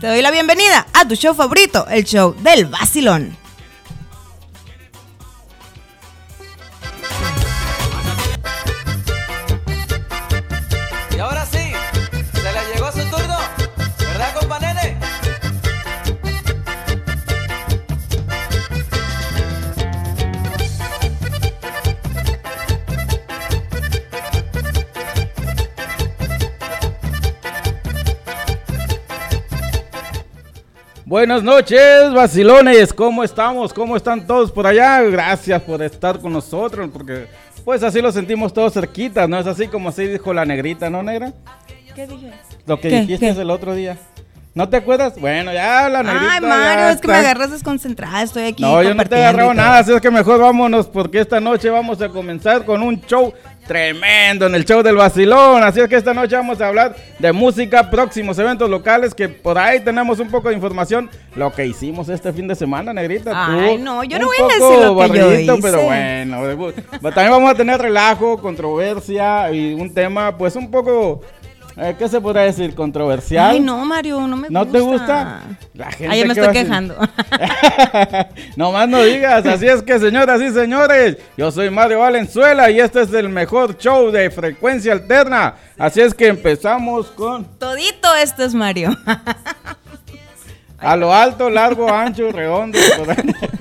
Te doy la bienvenida a tu show favorito, el show del vacilón. Buenas noches, vacilones. ¿Cómo estamos? ¿Cómo están todos por allá? Gracias por estar con nosotros, porque pues así lo sentimos todos cerquitas, ¿no? Es así como así dijo la negrita, ¿no, negra? ¿Qué dije? Lo que ¿Qué? dijiste ¿Qué? el otro día. ¿No te acuerdas? Bueno, ya la negrita. Ay, Mario, es que me agarras desconcentrada. Estoy aquí. No, yo no te he agarrado nada, así es que mejor vámonos porque esta noche vamos a comenzar con un show tremendo en el show del vacilón. Así es que esta noche vamos a hablar de música, próximos eventos locales, que por ahí tenemos un poco de información. Lo que hicimos este fin de semana, negrita. Ay, tú, no, yo no voy a decir lo que yo hice. pero bueno. También vamos a tener relajo, controversia y un tema, pues un poco, eh, ¿qué se podría decir? Controversial. Ay, no, Mario, no me ¿No gusta. te gusta? La gente Ay, me que estoy quejando. no más no digas, así es que señoras y señores, yo soy Mario Valenzuela y este es el mejor show de frecuencia alterna. Así es que empezamos con Todito esto es Mario. a lo alto, largo, ancho, redondo.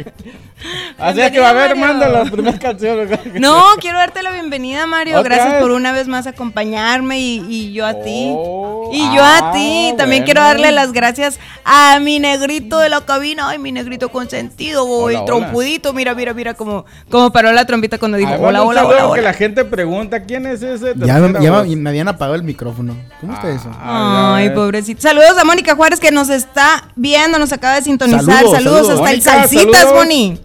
Así es que va a ver, manda la primera canción. No, quiero darte la bienvenida, Mario. ¿Otra Gracias vez? por una vez más acompañarme y, y yo a ti. Oh, y yo a ah, ti. También bueno. quiero darle las gracias a mi negrito de la cabina. Ay, mi negrito consentido, Hola, el hola. trompudito. Mira, mira, mira cómo, cómo paró la trompita cuando dijo Ay, hola, hola, saludo hola, que hola. la gente pregunta quién es ese. Ya, me- tercera ya voz? me, me habían apagado el micrófono. ¿Cómo está eso? Ah, Ay, ya ves. pobrecito. Saludos a Mónica Juárez que nos está viendo, nos acaba de sintonizar. Saludos, Saludos, saludos. hasta el Salsitas, saludos.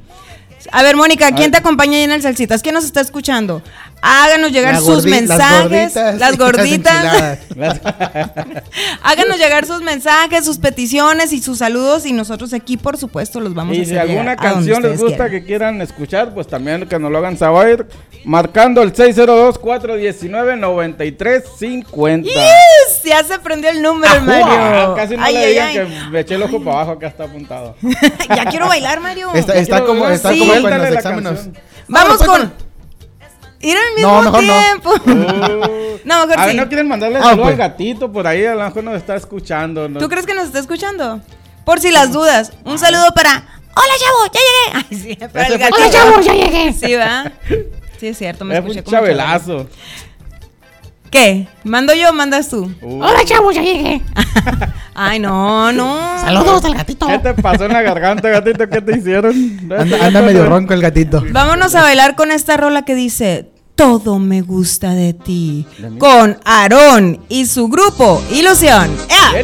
A ver, Mónica, ¿quién te acompaña ahí en el Salsitas? ¿Quién nos está escuchando? Háganos llegar sus mensajes. Las gorditas. Háganos llegar sus mensajes, sus peticiones y sus saludos. Y nosotros aquí, por supuesto, los vamos a Y hacer si alguna a canción les gusta quieran. que quieran escuchar, pues también que nos lo hagan saber. Marcando el 602-419-9350. ¡Yes! Ya se prendió el número, Ah, Mario. Casi no Ay, le ay, digan ay. que me eché el ojo para abajo, acá está apuntado. ya quiero bailar, Mario. Está, como, está Sí. como Suéltale los exámenes. canción. Vamos pues, con. Ir al mismo No, mejor no. tiempo. Uh, No, mejor a ver, sí. ¿no quieren mandarle Ah, saludo pues. al gatito por ahí? A lo mejor nos está escuchando. ¿no? ¿Tú crees que nos está escuchando? Por si las dudas. Un saludo para. Hola, chavo, ya llegué. Ay, sí, para Ese el fue gato. Hola, chavo, ya llegué. Sí, ¿verdad? Sí, es cierto, me Es escuché un como chabelazo. ¿Qué? ¿Mando yo o mandas tú? Uh, Hola chavos, ya llegué. Ay, no, no. Saludos al gatito. ¿Qué te pasó en la garganta, gatito? ¿Qué te hicieron? Anda, anda medio ronco el gatito. Vámonos a bailar con esta rola que dice Todo me gusta de ti. Con Aarón y su grupo Ilusión. ¡Ea!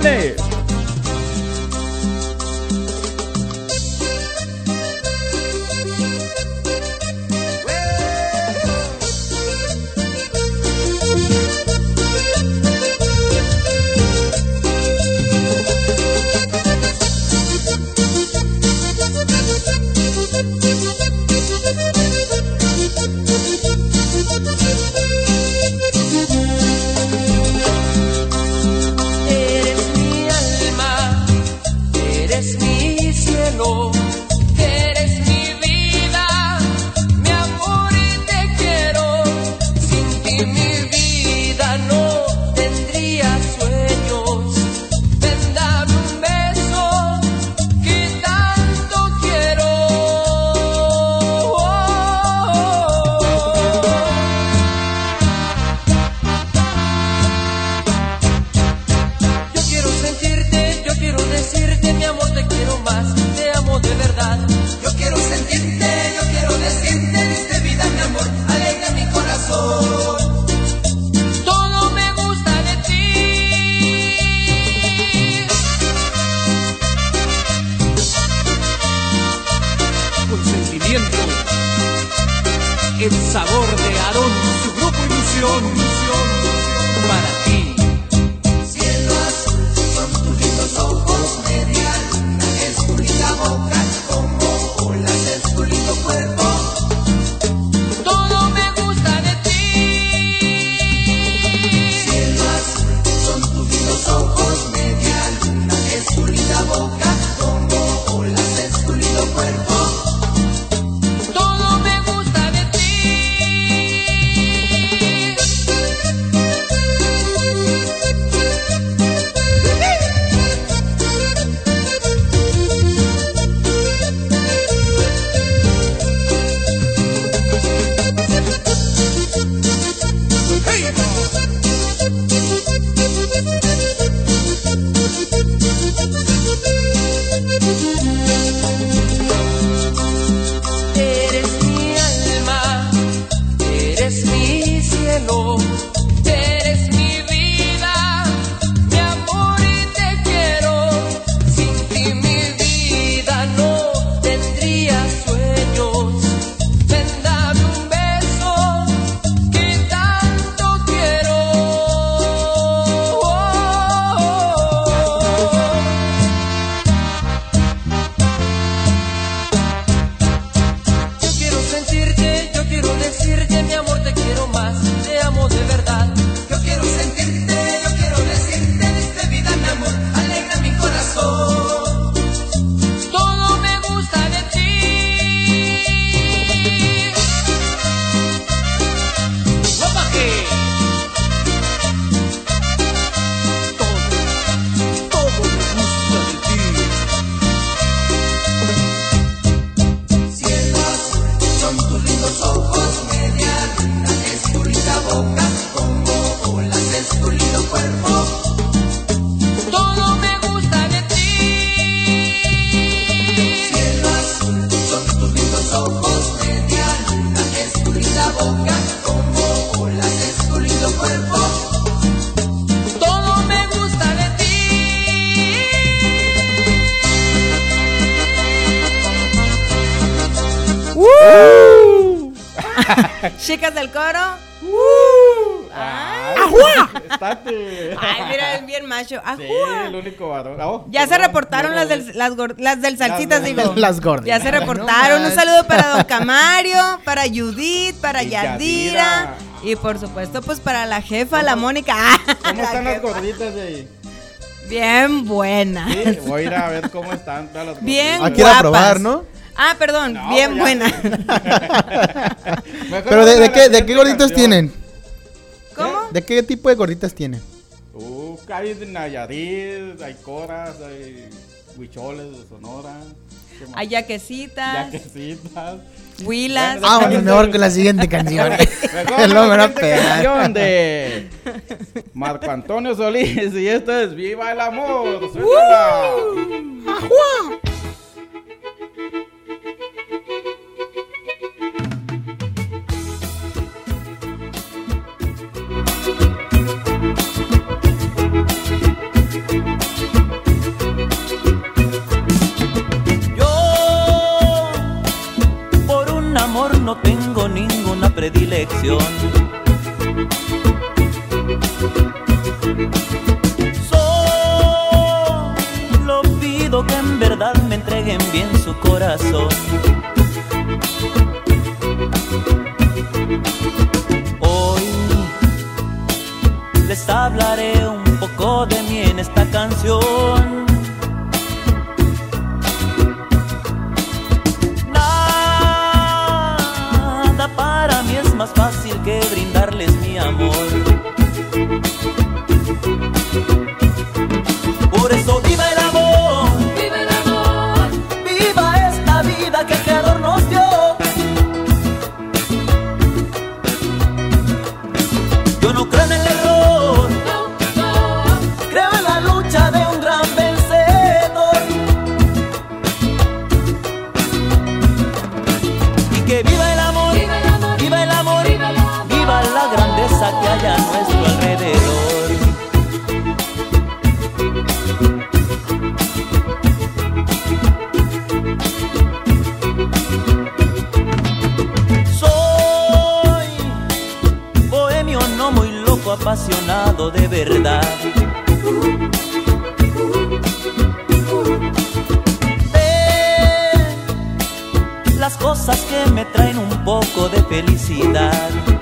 Chicas del coro. Ay, estate. Ay, mira, es bien macho. Sí, Ajúa. el único varón. Oh, Ya se reportaron no, las no, del, las, las del salsitas, Las- digo. las gorditas. Ya se No reportaron. Un saludo para Don Camario, para Judith, para Y Yadira. Yadira. Y por supuesto, pues para la jefa, la Mónica. ¿Cómo La están las gorditas de ahí? Bien buenas. Sí, voy a ir a ver cómo están todas las Bien gorditas. Aquí era guapas. probar, ¿no? Ah, perdón, No, bien ya. buena. Pero de, qué, de qué gorditas canción. tienen? ¿Cómo? ¿De qué tipo de gorditas tienen? Uh, hay de Nayarit, hay coras, hay huicholes de Sonora. Hay yaquecitas, Yaquecitas. huilas. Bueno, Ah, bueno, mejor con la siguiente canción. Mejor El la canción de Marco Antonio Solís y esto es Viva el Amor. Suéltala. De felicidad.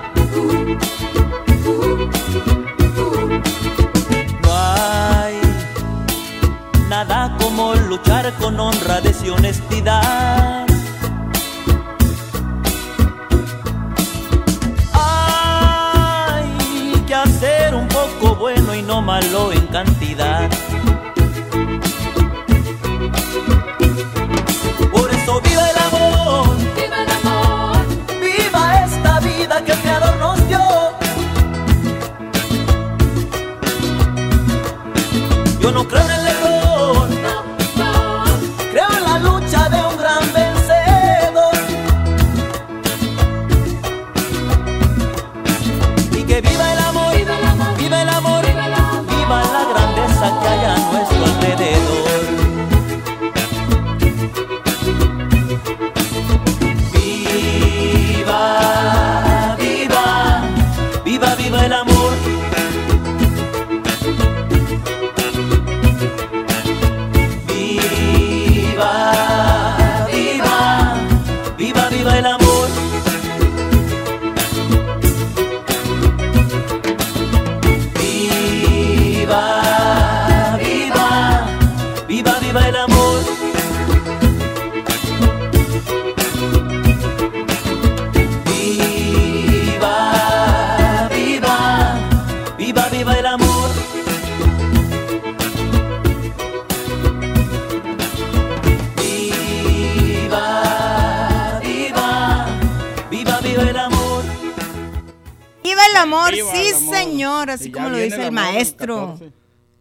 Dice el, maestro. 14.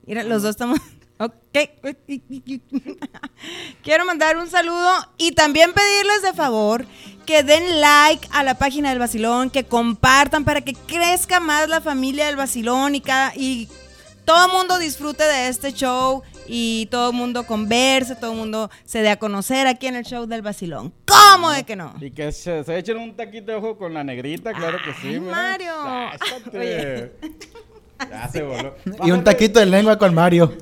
Mira, los dos estamos... Ok. Quiero mandar un saludo y también pedirles de favor que den like a la página del Basilón, que compartan para que crezca más la familia del Basilón y, cada, y todo el mundo disfrute de este show y todo el mundo converse, todo el mundo se dé a conocer aquí en el show del vacilón. ¿Cómo de que no? Y que se, se echen un taquito de ojo con la negrita, claro que sí. Ay, mira. Ya se voló. Y un taquito de lengua con Mario.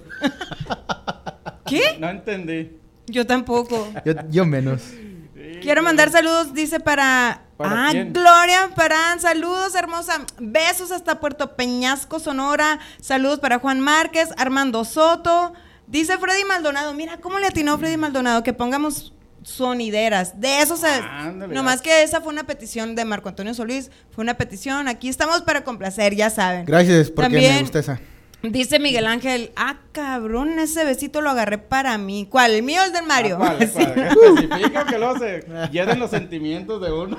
¿Qué? No entendí. Yo tampoco. Yo, yo menos. Quiero mandar saludos, dice para. ¿Para ah, quién? Gloria Parán, saludos, hermosa. Besos hasta Puerto Peñasco, Sonora. Saludos para Juan Márquez, Armando Soto. Dice Freddy Maldonado, mira cómo le atinó Freddy Maldonado que pongamos sonideras. De eso se. Ándale, nomás que esa fue una petición de Marco Antonio Solís. Fue una petición. Aquí estamos para complacer, ya saben. Gracias, porque También- me gusta esa. Dice Miguel Ángel, ah, cabrón, ese besito lo agarré para mí. ¿Cuál? ¿El mío o el del Mario? Ah, ¿cuál? Sí. Que luego se hieren los sentimientos de uno.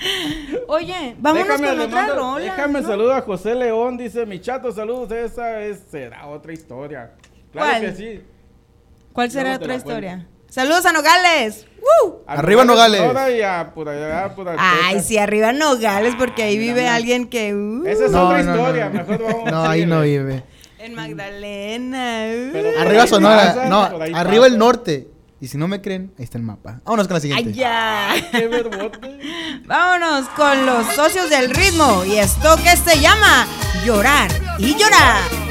Oye, vámonos Déjame, con otra mando- rola. Déjame ¿no? saludar a José León, dice mi chato, saludos, esa es, será otra historia. Claro ¿Cuál? que sí. ¿Cuál será Luego otra cuento. Saludos a Nogales. ¡Woo! A Arriba Nogales. Por allá, Ay, sí, arriba Nogales, porque ahí Ah, vive mira. alguien que. uh, Esa es No, otra no, historia, no. mejor vamos No, a ahí no vive. En Magdalena. uh. Arriba Sonora. pasa, No, arriba el norte. Y si no me creen, ahí está el mapa. Vámonos con la siguiente. Ay, ya. Qué verbote. Vámonos con los socios del ritmo. Y esto que se llama Llorar y Llorar.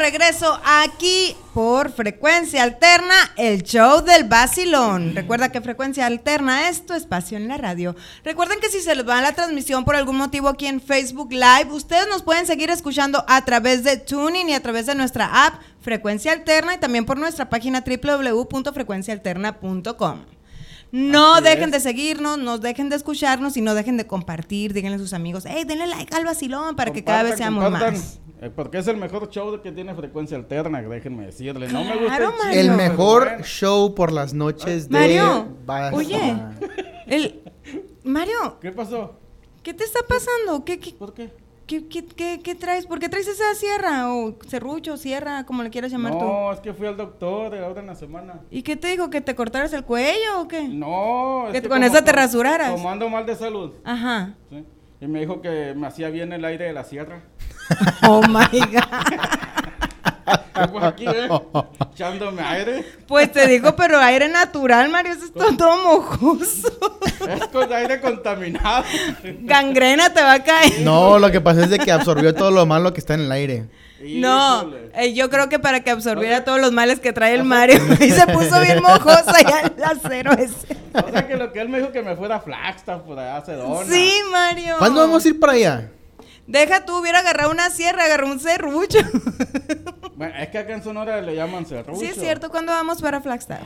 Regreso aquí por Frecuencia Alterna, el show del Basilón. Recuerda que Frecuencia Alterna es tu espacio en la radio. Recuerden que si se les va la transmisión por algún motivo aquí en Facebook Live, ustedes nos pueden seguir escuchando a través de Tuning y a través de nuestra app Frecuencia Alterna y también por nuestra página www.frecuencialterna.com. No Así dejen es. de seguirnos, no dejen de escucharnos y no dejen de compartir. Díganle a sus amigos, hey, denle like al vacilón para que cada vez seamos compartan, más. Eh, porque es el mejor show que tiene frecuencia alterna, déjenme decirle. No me gusta Claro, el mejor bueno. show por las noches de... Mario, Basta. oye, el Mario, ¿Qué pasó? ¿qué te está pasando? ¿Qué, qué, ¿Por qué? qué, qué, qué- qué traes? ¿Por qué traes esa sierra o serrucho, sierra, como le quieras llamar tú? No, es que fui al doctor ahora en la semana. ¿Y qué te dijo? ¿Que te cortaras el cuello o qué? No, es Que que con esa te rasuraras. Como ando mal de salud. Ajá. ¿sí? Y me dijo que me hacía bien el aire de la sierra. Oh my God. Aquí, ¿eh? Echándome aire. Pues te digo, pero aire natural, Mario, eso está todo mojoso. Es con aire contaminado. Gangrena te va a caer. No, lo que pasa es de que absorbió todo lo malo que está en el aire. No, eh, yo creo que para que absorbiera todos los males que trae el Mario y se puso bien mojosa ya el acero ese. O sea que lo que él me dijo que me fuera a Flagstaff por allá Sedona. Sí, Mario. ¿Cuándo vamos a ir para allá? Deja tú, hubiera agarrado una sierra, agarró un serrucho. Bueno, es que acá en Sonora le llaman serrucho. Sí, es cierto, ¿cuándo vamos para Flagstaff?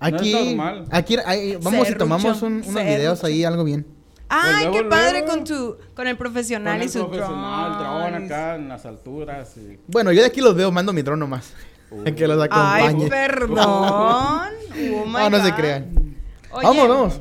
Aquí, normal. aquí ahí, vamos y Serrucho, tomamos un- unos serrucho. videos ahí, algo bien. Ay, luego, qué padre luego. con tu, con el Con profesional el y su profesional, dron. dron acá en las alturas. Y... Bueno, yo de aquí los veo, mando mi dron nomás. que los Ay, acompañe. perdón. Oh my no, no se God. crean. Oye, Vamos, vamos.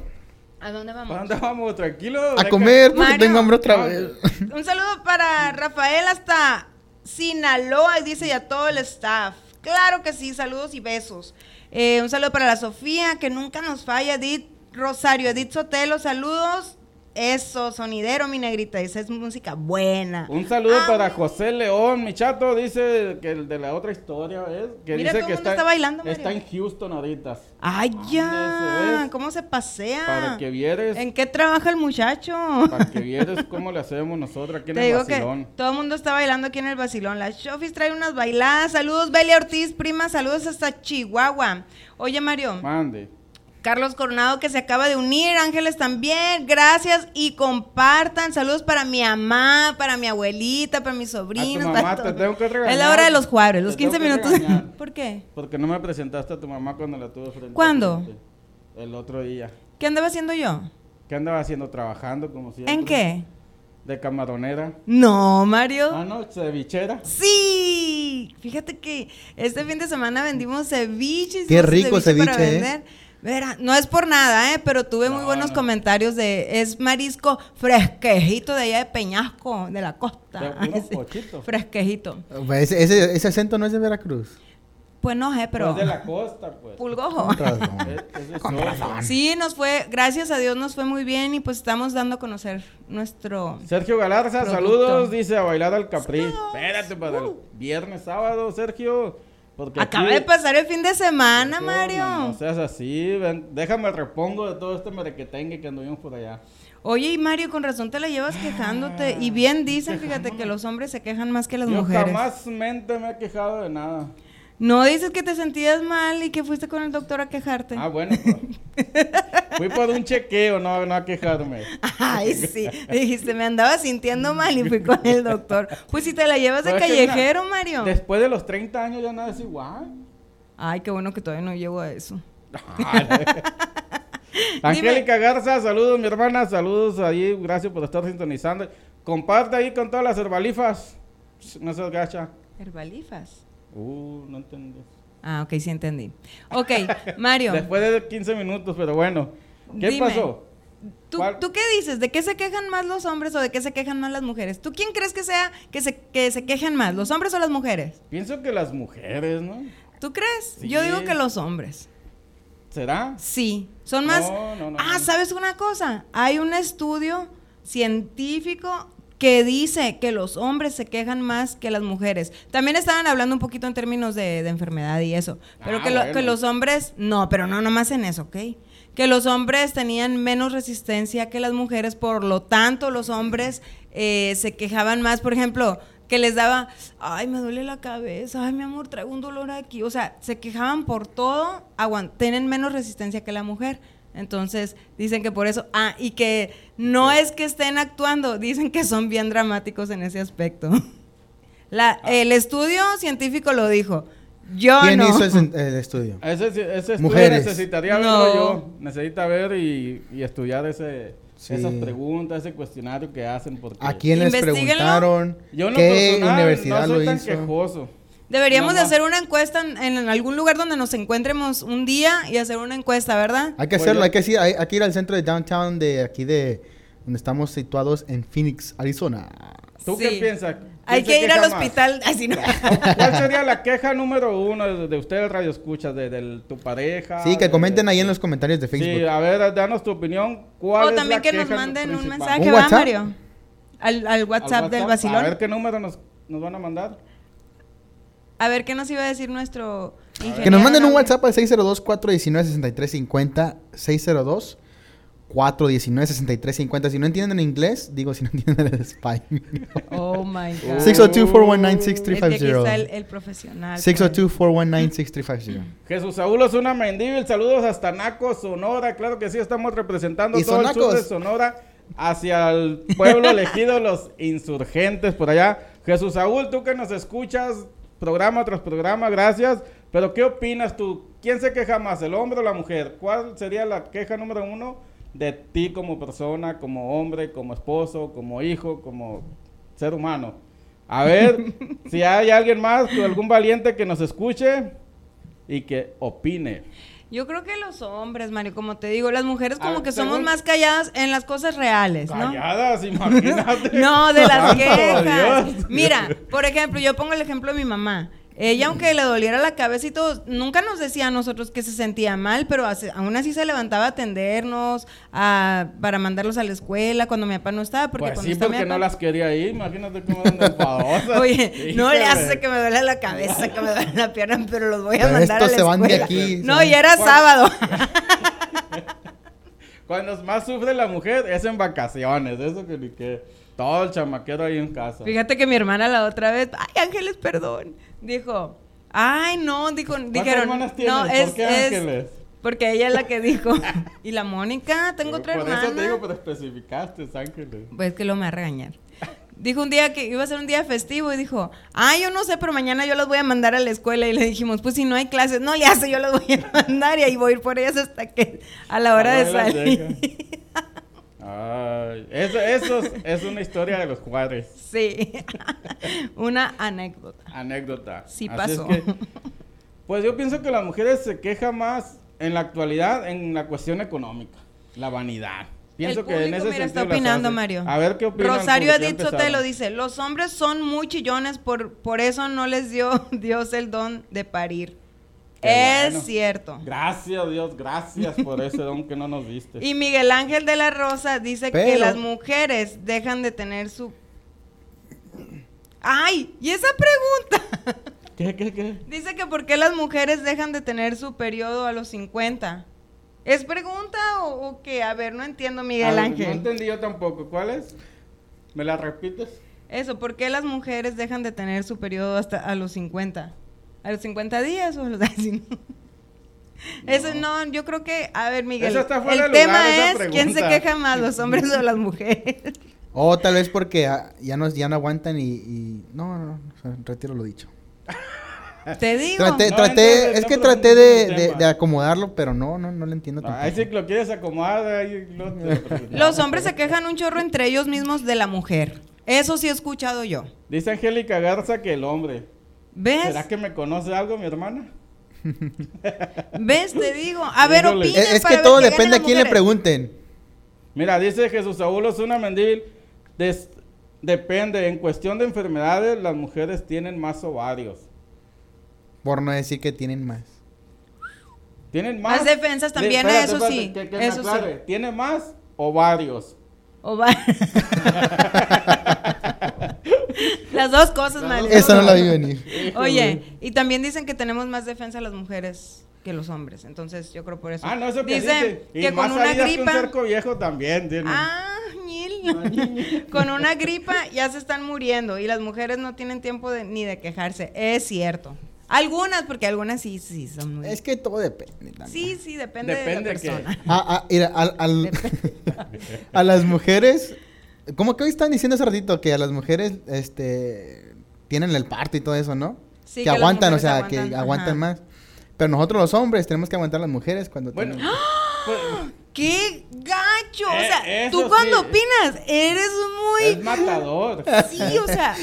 ¿A dónde vamos? ¿Para dónde vamos? Tranquilo. A comer porque Mario. tengo hambre otra vez. Un saludo para Rafael hasta Sinaloa, y dice y a todo el staff. Claro que sí, saludos y besos. Eh, un saludo para la Sofía, que nunca nos falla, Edith Rosario, Edith Sotelo, saludos. Eso, sonidero, mi negrita, esa es música buena. Un saludo Ah, para. José León, mi chato, dice que el de la otra historia, ¿ves? Que Mira, dice que está, está bailando, está Mario. en Houston ahorita. Ay, ya, es. ¿cómo se pasea? Para que vieres, ¿En qué trabaja el muchacho? para que vieres cómo le hacemos nosotros aquí en Te el vacilón. todo el mundo está bailando aquí en el vacilón. La Shofis trae unas bailadas. Saludos, Belia Ortiz, prima. Saludos hasta Chihuahua. Oye, Mario. Mande. Carlos Coronado que se acaba de unir. Ángeles también. Gracias y compartan. Saludos para mi mamá, para mi abuelita, para mis sobrinos. mamá para te todos. tengo que regañar. Es la hora de los jueves, los Te tengo 15 que minutos. regañar. ¿Por qué? Porque no me presentaste a tu mamá cuando la tuve frente. a ¿Cuándo? frente. El otro día. ¿Qué andaba haciendo yo? ¿Qué andaba haciendo? Trabajando como siempre. ¿En qué? De camaronera. No, Mario. Ah, no, cevichera. Sí, fíjate que este fin de semana vendimos ceviches. Qué rico para ceviche, ¿eh? vender. Verá, no es por nada, ¿eh? pero tuve muy No, buenos no. comentarios de es marisco fresquejito de allá de Peñasco, de la costa. De puro Ay, sí, pochito. Fresquejito. Ese, ese, ese acento no es de Veracruz. Pues no sé, pero es de la costa, pues. pulgojo. Con razón. Es-. Sí, nos fue, gracias a Dios nos fue muy bien y pues estamos dando a conocer nuestro... Sergio Galarza, Producto. saludos, dice a bailar al Capri. Espérate para el viernes, sábado, Sergio. Porque Acaba aquí- de pasar el fin de semana, Mario. No, no seas así, ven, déjame el repongo de todo este merequetengue que anduvimos por allá. Oye, y Mario, con razón te la llevas quejándote. Y bien dicen, fíjate, que los hombres se quejan más que las Yo mujeres. jamás mente me he quejado de nada. No dices que te sentías mal y que fuiste con el doctor a quejarte. Ah, bueno, pues. Fui por un chequeo, no, no a quejarme. Ay, sí. Dijiste, me andaba sintiendo mal y fui con el doctor. Pues si te la llevas de Pero es que callejero, Mario. Después de los 30 años ya nada es igual. Ay, qué bueno que todavía no llego a eso. Angélica Garza, saludos mi hermana, saludos ahí, gracias por estar sintonizando. Comparte ahí con todas las herbalifas. No seas gacha. Herbalifas. Uh, no entendí. Ah, ok, sí entendí. Ok, Mario, Después de 15 minutos, pero bueno. ¿Qué Dime. pasó? ¿tú. ¿tú qué dices? ¿De qué se quejan más los hombres o de qué se quejan más las mujeres? ¿Tú quién crees que sea que se, que se quejen más, los hombres o las mujeres? Pienso que las mujeres, ¿no? ¿Tú crees? Sí. Yo digo que los hombres. ¿Será? Sí, son más... No, no, no, ah. ¿sabes una cosa? Hay un estudio científico que dice que los hombres se quejan más que las mujeres. También estaban hablando un poquito en términos de, de enfermedad y eso. Pero Ah, que, lo- bueno. que los hombres... No, pero no nomás en eso, ¿ok? Que los hombres tenían menos resistencia que las mujeres, por lo tanto los hombres eh, se quejaban más, por ejemplo... que les daba, ay, me duele la cabeza, ay, mi amor, traigo un dolor aquí. O sea, se quejaban por todo, tienen menos resistencia que la mujer. Entonces, dicen que por eso, ah, y que no es que estén actuando, dicen que son bien dramáticos en ese aspecto. La, el estudio científico lo dijo. Yo ¿Quién no. hizo ese- el estudio? Ese, ese estudio Mujeres. necesitaría No. verlo yo. Necesita ver y, y estudiar ese, Sí. esas preguntas, ese cuestionario que hacen. Porque ¿A quién les. Yo preguntaron? en lo ¿Qué personal universidad no soy lo tan hizo? quejoso. Deberíamos de No, hacer una encuesta en, en algún lugar donde nos encuentremos un día y hacer una encuesta, ¿verdad? Hay que Pues hacerlo, hay que, ir, hay, hay que ir al centro de downtown de aquí de donde estamos situados en Phoenix, Arizona. ¿Tú Sí. qué piensas? Hay ¿Quién se que ir al hospital. Así no. ¿Cuál sería la queja número uno de, de ustedes, Radio Escuchas, de, de tu pareja? Sí, que de- comenten ahí en los comentarios de Sí, Facebook. a ver, danos tu opinión. ¿Cuál O es también la que nos manden un mensaje, ¿Un ¿va, WhatsApp? Mario? Al, al WhatsApp, ¿Al del A vacilón. ver qué número nos, nos van a mandar. A ver qué nos iba a decir nuestro ingeniero. Que nos manden un? WhatsApp al 602-419-6350. 602-419-6350. Si no entienden inglés, digo si no entienden el español. Oh my God. 602-419-6350. Es que aquí está el, el profesional. pues. 602-419-6350. Jesús Saúl Osuna Mendívil, saludos hasta Naco, Sonora. Claro que sí, estamos representando ¿Y todo el sur sonacos? de Sonora hacia el pueblo elegido, los insurgentes por allá. Jesús Saúl, tú que nos escuchas programa tras programa, gracias. Pero ¿qué opinas tú? ¿Quién se queja más, el hombre o la mujer? ¿Cuál sería la queja número uno de ti como persona, como hombre, como esposo, como hijo, como ser humano? A ver si hay alguien más, algún valiente que nos escuche y que opine. Yo creo que los hombres, Mario, como te digo, las mujeres como Ah, que somos más calladas en las cosas reales, ¿no? Calladas, imagínate. No, de las quejas. Mira, por ejemplo, yo pongo el ejemplo de mi mamá. Ella, aunque le doliera la cabeza y todo, nunca nos decía a nosotros que se sentía mal, pero hace- aún así se levantaba a atendernos, a- para mandarlos a la escuela cuando mi papá no estaba. Porque Pues cuando sí, está mi porque no las quería ir. Imagínate cómo enfadosas. Oye, no le hace que me duele la cabeza, que me duele la pierna, pero los voy a Pero mandar a la estos se van de escuela. aquí, No, van. y era ¿Cuál? sábado. Cuando más sufre la mujer es en vacaciones. Eso que ni que todo el chamaquero ahí en casa. Fíjate que mi hermana la otra vez, ay Ángeles, perdón, dijo, ay no, dijo, dijeron, hermanas tienes? no, ¿Por es, qué es- Ángeles? porque ella es la que dijo, y la Mónica, tengo otra Por hermana, eso te digo, pero especificaste, Ángeles. pues que lo me va a regañar. Dijo un día que iba a ser un día festivo y dijo, ay, yo no sé, pero mañana yo los voy a mandar a la escuela. Y le dijimos, pues si no hay clases, no le hace, yo los voy a mandar y ahí voy a ir por ellas hasta que a la hora de las salir. Ay, eso, eso es, es una historia de los Juárez. sí, una anécdota. Anécdota. Sí es pasó. que, pues yo pienso que las mujeres se quejan más en la actualidad en la cuestión económica, la vanidad. Pienso el que público, en ese mira, está opinando. Mario. A ver qué opinan. Rosario Edith Sotelo empezaron. dice, los hombres son muy chillones, por, por eso no les dio Dios el don de parir. Qué es bueno. cierto. Gracias Dios, gracias por ese don que no nos diste. Y Miguel Ángel de la Rosa dice que las mujeres dejan de tener su... ¡Ay! ¿Y esa pregunta? ¿Qué, qué, qué? dice que por qué las mujeres dejan de tener su periodo a los 50. ¿Es pregunta o, o qué? A ver, no entiendo, Miguel ver, Ángel. No entendí yo tampoco. ¿Cuál es? ¿Me la repites? Eso, ¿por qué las mujeres dejan de tener su periodo hasta a los 50? ¿A los 50 días o a los así, no? Eso no, yo creo que, a ver, Miguel, Eso está fuera el tema es quién se queja más, los hombres o las mujeres. O tal vez porque ya no, ya no aguantan y, y- No, no, no, retiro lo dicho. Te digo. Traté, No, traté, es no que traté de, acomodarlo, pero no, no, no lo entiendo tampoco. Ahí sí que lo quieres acomodar. Ahí lo- Los hombres se quejan un chorro entre ellos mismos de la mujer. Eso sí he escuchado yo. Dice Angélica Garza que el hombre. ¿Ves? ¿Será que me conoce algo mi hermana? ¿Ves? Te digo. A ver, opinen Es, es para que ver todo depende a quién le las pregunten. Mira, dice Jesús Saúl Osuna Mendívil. des- depende, en cuestión de enfermedades, las mujeres tienen más ovarios. Por no decir que tienen más. Tienen más. Más defensas también, espérate, eso espérate, sí, que- que me eso sí. Tiene más ovarios. O va- Las dos cosas, mal. Eso no la vi venir. Oye, y también dicen que tenemos más defensa las mujeres que los hombres. Entonces, yo creo por eso. Ah, no, eso que Dicen dice. Y que más con una salidas que un gripa. cerco viejo también tiene. Ah, Ñil. con una gripa ya se están muriendo y las mujeres no tienen tiempo de- ni de quejarse. Es cierto. Algunas, porque algunas sí, sí son muy... Es que todo depende. también. Sí, sí, depende, Depende de la que- persona. Ah, ah, mira, al- al- a las mujeres, como que hoy están diciendo hace ratito que a las mujeres, este, tienen el parto y todo eso, ¿no? Sí, que, aguantan, o sea, que aguantan, ajá. más. Pero nosotros los hombres tenemos que aguantar a las mujeres cuando Bueno, tienen- pues, ¡Qué gacho! o Eh, sea, tú cuando sí. opinas, eres muy... es matador. Sí, o sea,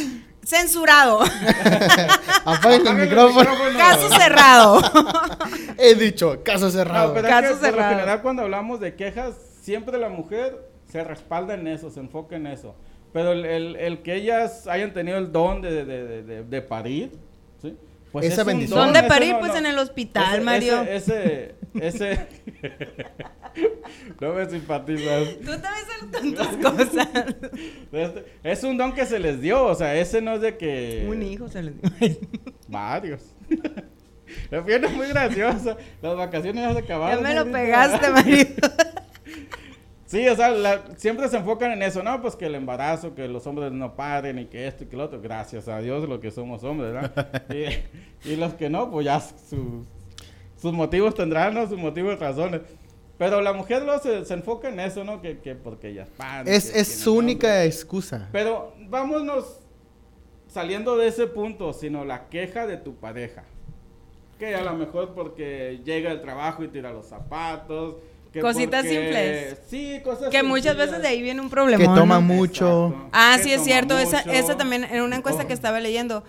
censurado. Apaguen el micrófono. Caso cerrado. He dicho, caso cerrado. No, pero es Caso que por lo cerrado. general cuando hablamos de quejas, siempre la mujer se respalda en eso, se enfoca en eso. Pero el, el- el que ellas hayan tenido el don de, de- de- de- de parir, ¿sí? Pues Esa es bendición. don, ¿Dónde eso parir? no- Pues no. en el hospital, Ese- Mario. Ese, ese, ese- no me simpatizas. Tú también sabes tantas cosas. Este, Es un don que se les dio, o sea, ese no es de que... Un hijo se les dio. Varios. La fiesta es muy graciosa. Las vacaciones ya se acabaron. Ya me lo pegaste, Mario. Sí, o sea, la- siempre se enfocan en eso, ¿no? Pues que el embarazo, que los hombres no paren y que esto y que lo otro. Gracias a Dios lo que somos hombres, ¿verdad? y, y los que no, pues ya sus, sus motivos tendrán, ¿no? Sus motivos y razones. Pero la mujer luego se, se enfoca en eso, ¿no? Que, que porque paran. es es su única excusa. Pero vámonos saliendo de ese punto, sino la queja de tu pareja. Que a lo mejor porque llega el trabajo y tira los zapatos. Que Cositas porque- simples. Sí, cosas Que muchas veces de ahí viene un problema. que toma mucho. Exacto. Ah, Que sí, es cierto. Esa, mucho. esa también, en una encuesta que estaba leyendo,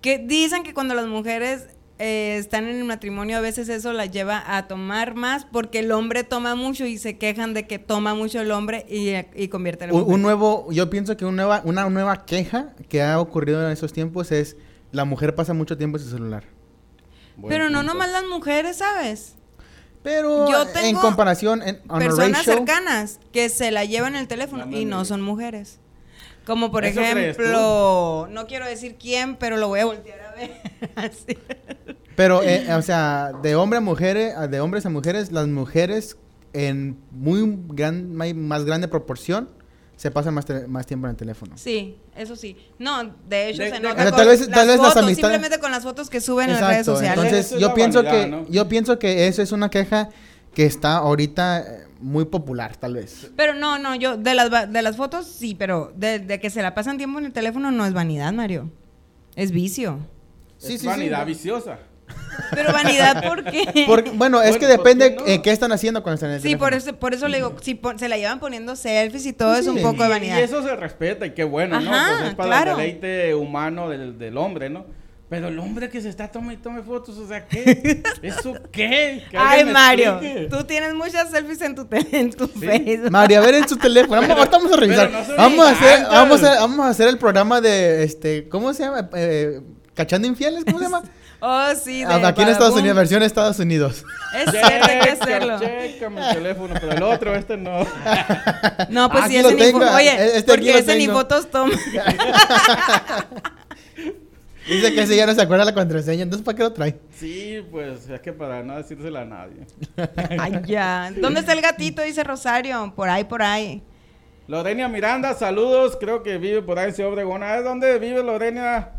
que dicen que cuando las mujeres eh, están en el matrimonio, a veces eso las lleva a tomar más porque el hombre toma mucho y se quejan de que toma mucho el hombre y, y convierte en Un, un nuevo, yo pienso que un nueva, una nueva queja que ha ocurrido en esos tiempos es la mujer pasa mucho tiempo en su celular. Buen Pero no nomás las mujeres, ¿sabes? Pero Yo en comparación, en Personas ratio- cercanas que se la llevan el teléfono y no son mujeres. Como por ejemplo, no quiero decir quién, pero lo voy a voltear a ver. Así. Pero, eh, o sea, de hombre a mujeres, de hombres a mujeres, las mujeres en muy gran, más grande proporción se pasan más, más tiempo en el teléfono. Sí, eso sí. No, de hecho De- se de- nota O sea, con tal vez- tal vez las amistades- simplemente con las fotos que suben en las redes Exacto, sociales. entonces es yo pienso vanidad, que ¿no? yo pienso que eso es una queja que está ahorita eh, muy popular, tal vez. Pero no, no, yo de las de las fotos sí, pero de, de que se la pasan tiempo en el teléfono no es vanidad, Mario. Es vicio. Es Sí, sí, sí. vanidad viciosa. Pero vanidad, ¿por qué? Porque, bueno, es que ¿por depende qué no? eh, qué están haciendo cuando están en el Sí, teléfono. por eso, por eso le digo, si pon- se la llevan poniendo selfies y todo Sí, es un sí. poco de vanidad. Y eso se respeta y qué bueno, ¿no? Ajá, Pues es para claro. el deleite humano del, del hombre, ¿no? Pero el hombre que se está tomando y tome fotos, o sea, ¿qué? ¿Eso qué? Que Ay, Mario, explique. tú tienes muchas selfies en tu, en tu Facebook. María, a ver en su teléfono. Vamos, vamos a revisar. No vamos, a hacer, vamos, a, vamos a hacer el programa de, este, ¿cómo se llama? Eh, ¿Cachando infieles? ¿Cómo se llama? Oh, sí, de Aquí en Estados. Unidos, versión Estados Unidos. Es cierto, hay que hacerlo. Teléfono, pero el otro, este no. No, pues sí, lo ese ni Oye, este porque ese ni fotos toma. Dice que ese ya no se acuerda la contraseña, entonces ¿para qué lo trae? Sí, pues es que para no decírsela a nadie. Ay, ya. ¿Dónde está el gatito? Dice Rosario. Por ahí, por ahí. Lorenia Miranda, saludos. Creo que vive por ahí en Ciudad Obregón. ¿Sabes dónde vive Lorenia?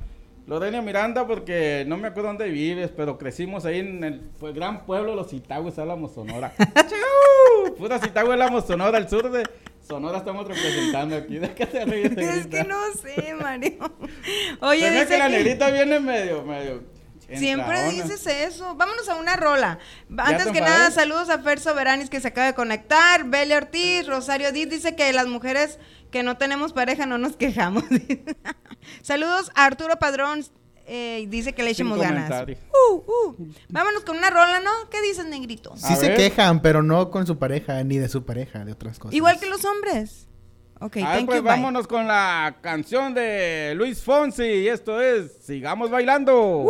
Lorenia Miranda, porque no me acuerdo dónde vives, pero crecimos ahí en el pues, gran pueblo de los Citagües, Álamos, Sonora. Pura Citagüe, Álamos, Sonora, el sur de Sonora estamos representando aquí. ¿De qué te ríes, Es que no sé, Mario. Oye, dice que la negrita viene medio, medio. siempre dices eso. Vámonos a una rola. Antes te que enfadé? nada, saludos a Fer Soberanis que se acaba de conectar. Belia Ortiz, Rosario Díaz dice que las mujeres que no tenemos pareja no nos quejamos. saludos a Arturo Padrón. eh, dice que le echemos ganas. Uh, uh. Vámonos con una rola, ¿no? ¿Qué dices, negrito? Sí A se ver. quejan, pero no con su pareja, ni de su pareja, de otras cosas. Igual que los hombres. Ok, A ver, thank pues you, bye. vámonos con la canción de Luis Fonsi. Y esto es Sigamos Bailando.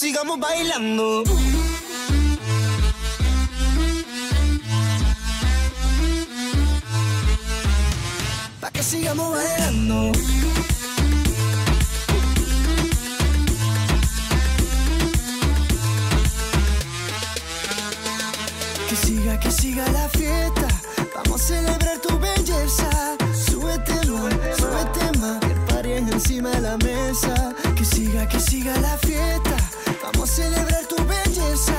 Sigamos bailando. Pa' que sigamos bailando. Que siga, que siga la fiesta. Vamos a celebrar tu belleza. Súbete más, súbete más. Que paren encima de la mesa. Que siga, que siga la fiesta. Vamos a celebrar tu belleza.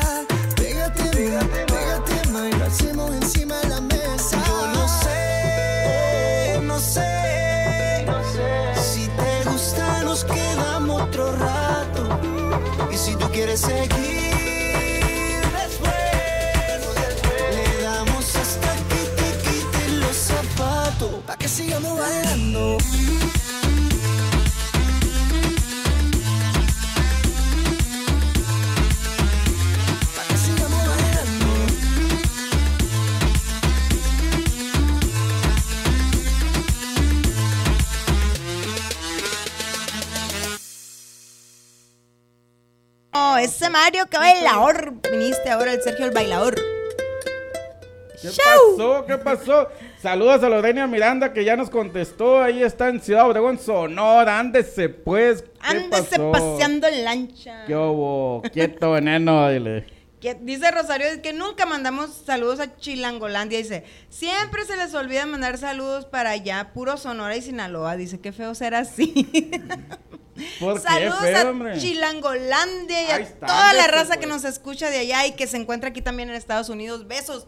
Pégate, más, pégate más. Y lo encima de la mesa. Yo no sé, no sé. Si te gusta, nos quedamos otro rato. Y si tú quieres seguir ese Mario, que bailador. Viniste ahora el Sergio el bailador. ¿Qué pasó? ¿Qué pasó? Saludos a Lorena Miranda que ya nos contestó. Ahí está en Ciudad Obregón, Sonora. Ándese pues. ¿Qué Ándese pasó? paseando en lancha. ¿Qué hubo? Quieto, veneno, dile. Que dice Rosario que nunca mandamos saludos a Chilangolandia. Dice, siempre se les olvida mandar saludos para allá, puro Sonora y Sinaloa. Dice, qué feo ser así. ¿Por qué, saludos feo, a hombre? Chilangolandia y a está, toda la raza que pues. nos escucha de allá y que se encuentra aquí también en Estados Unidos. Besos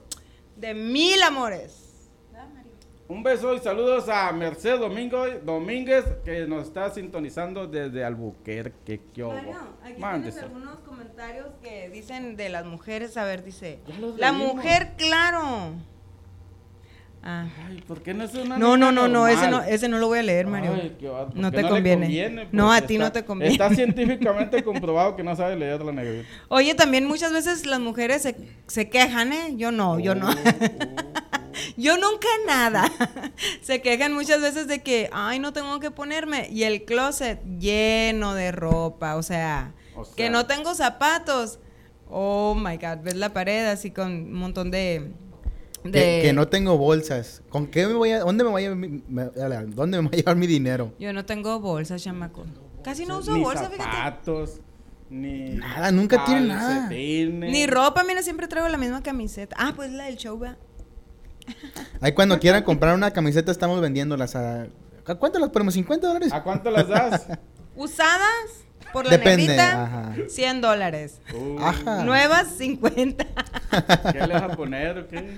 de mil amores. Un beso y saludos a Mercedes Domingo, Domínguez que nos está sintonizando desde Albuquerque. Mario, aquí Mándese. tienes algunos comentarios que dicen de las mujeres. A ver, dice, la leímos. mujer, claro. Ah. Ay, ¿por qué no es una No, no, no, no, ese no, ese no lo voy a leer, Mario. Ay, qué va- ¿por no te conviene. No, a ti no te conviene. Está científicamente comprobado que no sabe leer la negrita. Oye, también muchas veces las mujeres se, se quejan, ¿eh? Yo no, yo no. Yo nunca nada. se quejan muchas veces de que, ay, no tengo que ponerme. Y el closet lleno de ropa, o sea, O sea. que no tengo zapatos. Oh my God, ves la pared así con un montón de. de Que, que no tengo bolsas. ¿Con qué me voy a... ¿Dónde me voy a... me- ¿Dónde me voy a llevar mi dinero? Yo no tengo bolsas, chamaco. Casi no uso ni bolsa, fíjate. zapatos, ni... Nada, nunca tiene nada. Ni ropa, mira, siempre traigo la misma camiseta. Ah, pues la del show, ¿verdad? Ahí cuando quieran comprar una camiseta estamos vendiéndolas a... ¿A cuánto las ponemos? ¿50 dólares? ¿A cuánto las das? Usadas por la Depende, negrita, ajá. 100 dólares. Uh, Ajá. Nuevas, 50. ¿Qué le vas a poner o qué?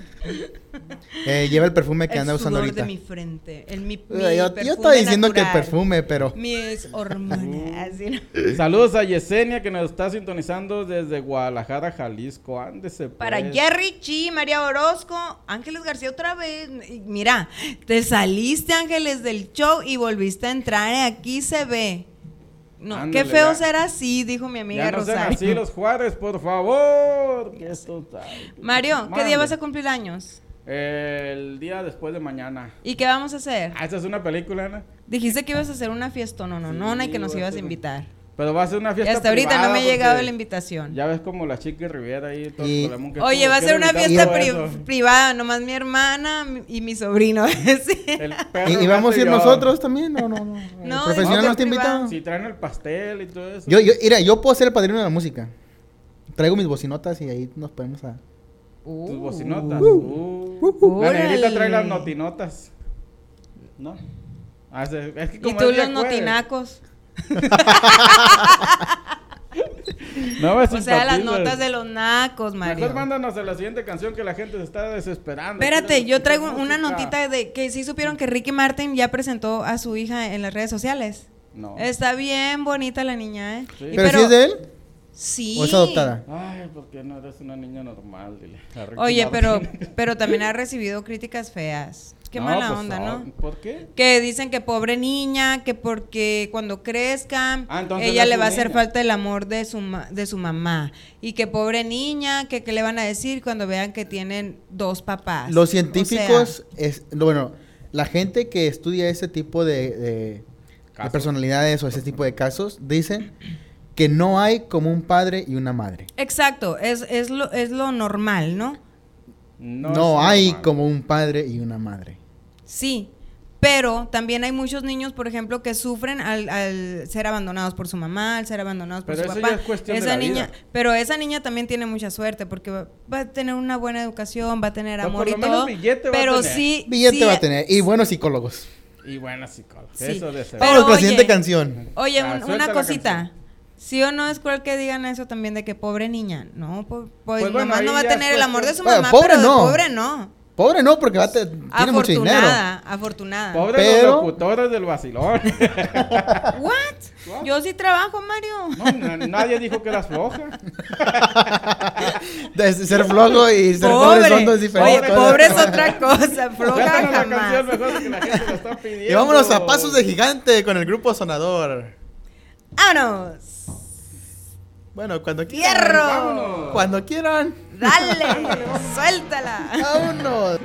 Eh, lleva el perfume que el anda usando ahorita. de mi frente. El, mi, mi Yo, yo estaba diciendo que el perfume, pero... Mis hormonas. ¿sí, no? Saludos a Yesenia que nos está sintonizando desde Guadalajara, Jalisco. Ándese pues. Para Jerry Chi, María Orozco, Ángeles García otra vez. Mira, te saliste, Ángeles, del show y volviste a entrar. Aquí se ve. No, Ándale, qué feo ya. ser así, dijo mi amiga Ya no sean Rosario. así los Juárez, por favor. Mario, ¿qué día vas a cumplir años? El día después de mañana. ¿Y qué vamos a hacer? Ah, esa es una película, ¿no? Dijiste que ibas a hacer una fiesta, no, no, no, y que Sí, nos ibas a invitar. Pero va a ser una Y fiesta hasta ahorita no privada me ha llegado la invitación. Ya ves como la chica Riviera ahí. todo Y- el que Oye, va a ser una fiesta todo pri- eso. privada, nomás mi hermana y mi sobrino. sí. El perro, ¿Y, y vamos a ir yo. nosotros también? No, no, no. No, profesional no privado. invitado. Si traen el pastel y todo eso. Yo, yo, mira, yo puedo ser el padrino de la música. Traigo mis bocinotas y ahí nos podemos a... Tus bocinotas. Uh. La Órale. negrita trae las notinotas. ¿No? Ah, es, que Y como tú es día los jueves. No me O sea, las notas de los nacos, Mario. Mejor mándanos a la siguiente canción que la gente se está desesperando. Espérate, yo traigo una notita de que sí supieron que Ricky Martin ya presentó a su hija en las redes sociales. No. Está bien bonita la niña, ¿eh? Sí. Y ¿Pero, si es de él? Sí. ¿O es adoptada? Ay, ¿por qué no eres una niña normal? Dile. Oye, pero, pero también ha recibido críticas feas. Qué No, mala pues, onda, no. ¿no? ¿Por qué? Que dicen que pobre niña, que porque cuando crezca Ah, ella no le va a hacer niña. falta el amor de su ma- de su mamá y que pobre niña, que qué le van a decir cuando vean que tienen dos papás. Los O sea, científicos, es, bueno, la gente que estudia ese tipo de, de- personalidades o ese tipo de casos, dicen que no hay como un padre y una madre. exacto, es, es lo es lo normal, ¿no? No, hay normal. como un padre y una madre. Sí, pero también hay muchos niños, por ejemplo, que sufren al, al ser abandonados por su mamá, al ser abandonados por Pero su papá. ya es cuestión de esa la niña, vida. pero esa niña también tiene mucha suerte porque va, va a tener una buena educación, va a tener amor por y lo menos todo. billete va a pero tener. sí, Billete sí, va a tener. Y buenos psicólogos. Y buena psicóloga. Sí. Eso de ser. Pero, Vamos con la siguiente canción. Oye, Ah, un- una cosita. ¿Sí o no es cruel que digan eso también de que pobre niña? No, pues, Pues bueno, nomás no va a tener el amor de su cuestión- mamá, Bueno, pobre pero no. pobre no. Pobre no, porque va a te- tiene mucho dinero. Afortunada, afortunada. Pobres Pero- los locutores del vacilón. What? Yo sí trabajo, Mario. No, na- nadie dijo que eras floja. De ser flojo y ser pobre, Pobre. son dos diferentes Oye, cosas. pobre es otra cosa, floja la jamás. canción mejor que la gente lo está pidiendo. Y vámonos a pasos de gigante con el grupo sonador. ¡Vámonos! Bueno, cuando quieran. Cuando quieran. ¡Dale! ¡Suéltala! Vámonos.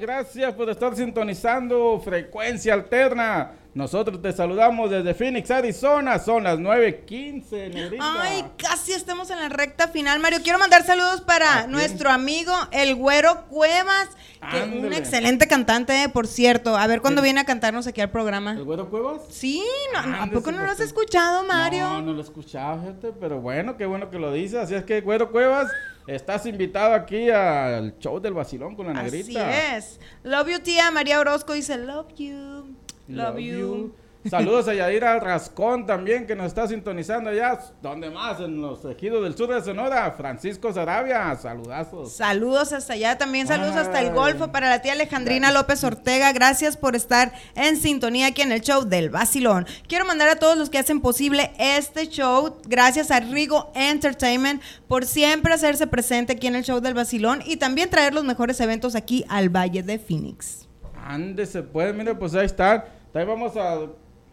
Gracias, por estar sintonizando Frecuencia Alterna. Nosotros te saludamos desde Phoenix, Arizona. Son las 9.15, negrita. Ay, casi estamos en la recta final, Mario. Quiero mandar saludos ¿A para nuestro amigo el Güero Cuevas, que un Ándale. excelente cantante, eh, por cierto. A ver cuándo viene a cantarnos aquí al programa. ¿El güero Cuevas? Sí, no, no, ¿a poco no lo has escuchado, Mario? No, no lo he escuchado, gente, pero bueno, qué bueno que lo dice. Así es que, Güero Cuevas, estás invitado aquí al show del vacilón con la Así negrita. es. Love you, tía. María Orozco dice love you. Love, you. Saludos a Yadira Rascón también, que nos está sintonizando allá. ¿Dónde más? En los ejidos del sur de Sonora. Francisco Sarabia, saludazos. Saludos hasta allá, también saludos hasta el. Golfo para la tía Alejandrina López Ortega. Gracias por estar en sintonía aquí en el show del Basilón. Quiero mandar a todos los que hacen posible este show. Gracias a Rigo Entertainment por siempre hacerse presente aquí en el show del Basilón y también traer los mejores eventos aquí al Valle de Phoenix. Ande, se puede, mire, pues ahí está. Ahí vamos a,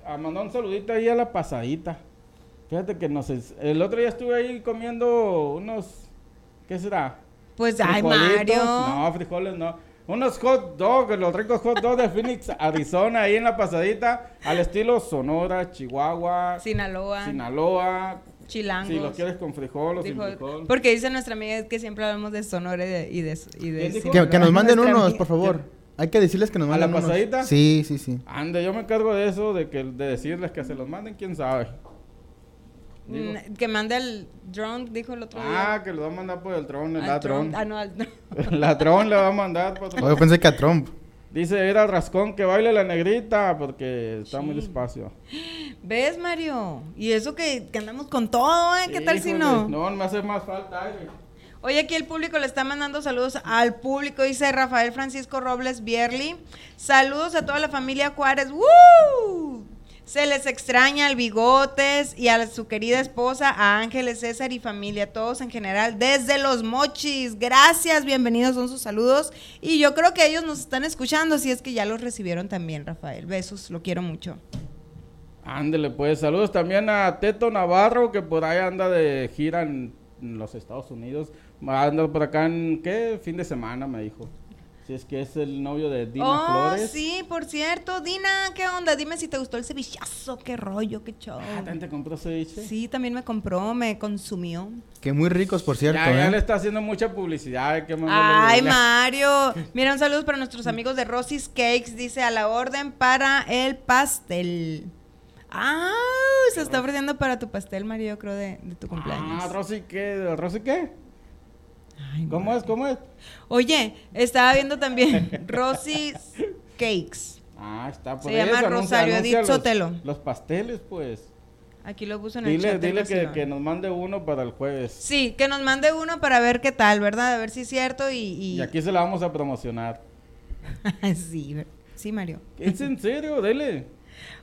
a mandar un saludito ahí a la pasadita. Fíjate que nos, es- el otro día estuve ahí comiendo unos, ¿qué será? Pues, ay. Mario. No, frijoles no. Unos hot dogs, los ricos hot dogs de Phoenix, Arizona, ahí en la pasadita, al estilo Sonora, Chihuahua, Sinaloa, Sinaloa. Chilangos. Si lo quieres con frijol o sin Dijo- frijol. porque dice nuestra amiga que siempre hablamos de Sonora y de, y de, y. Que, que nos manden unos, amiga. por favor. Hay que decirles que nos ¿A la manden unos. pasadita? Sí, sí, sí. Ande, yo me encargo de eso, de que de decirles que se los manden, quién sabe. Digo. Mm, Que mande el drone, dijo el otro día. Ah, que lo va a mandar por el tron, el Al ladrón. drone. Ah, no, al El ladrón le va a mandar por otro- Oh, yo pensé que a Trump. Dice, era Rascón que baile la negrita porque está muy despacio. ¿Ves, Mario? Y eso que, que andamos con todo, ¿eh? ¿Qué tal si no? No, me hace más falta aire. Hoy aquí el público le está mandando saludos al público, dice Rafael Francisco Robles Bierli. Saludos a toda la familia Juárez. ¡Woo! Se les extraña al Bigotes y a su querida esposa, a Ángeles César y familia, todos en general, desde los mochis. Gracias, bienvenidos, son sus saludos. Y yo creo que ellos nos están escuchando, si es que ya los recibieron también, Rafael. Besos, lo quiero mucho. Ándele, pues saludos también a Teto Navarro que por ahí anda de gira en los Estados Unidos. Anda por acá en, ¿qué? Fin de semana, me dijo. Si es que es el novio de Dina oh, Flores. sí, por cierto. Dina, ¿qué onda? Dime si te gustó el cevichazo. Qué rollo, qué show. Ah, ¿también te compró ceviche? Sí, también me compró, me consumió. Que muy ricos, por cierto. Ya, ya ¿eh? le está haciendo mucha publicidad. mandarle Ay, Mario. Mira, un saludo para nuestros amigos de Rosy's Cakes. Dice a la orden para el pastel. Ah, se está ofreciendo para tu pastel, Mario, creo, de, de tu cumpleaños. Ah, Rosy, ¿qué? ¿Rosy qué? Ay, ¿Cómo es? ¿Cómo es? Oye, estaba viendo también Rosy's Cakes. Ah, está por Se llama eso, Rosario Edith los- Sotelo. Los pasteles, pues. Aquí lo puso en el chat. dile que, que nos mande uno para el jueves. Sí, que nos mande uno para ver qué tal, ¿verdad? A ver si es cierto y... y... Y aquí se la vamos a promocionar. sí, sí, Mario. ¿Es en serio? Dele.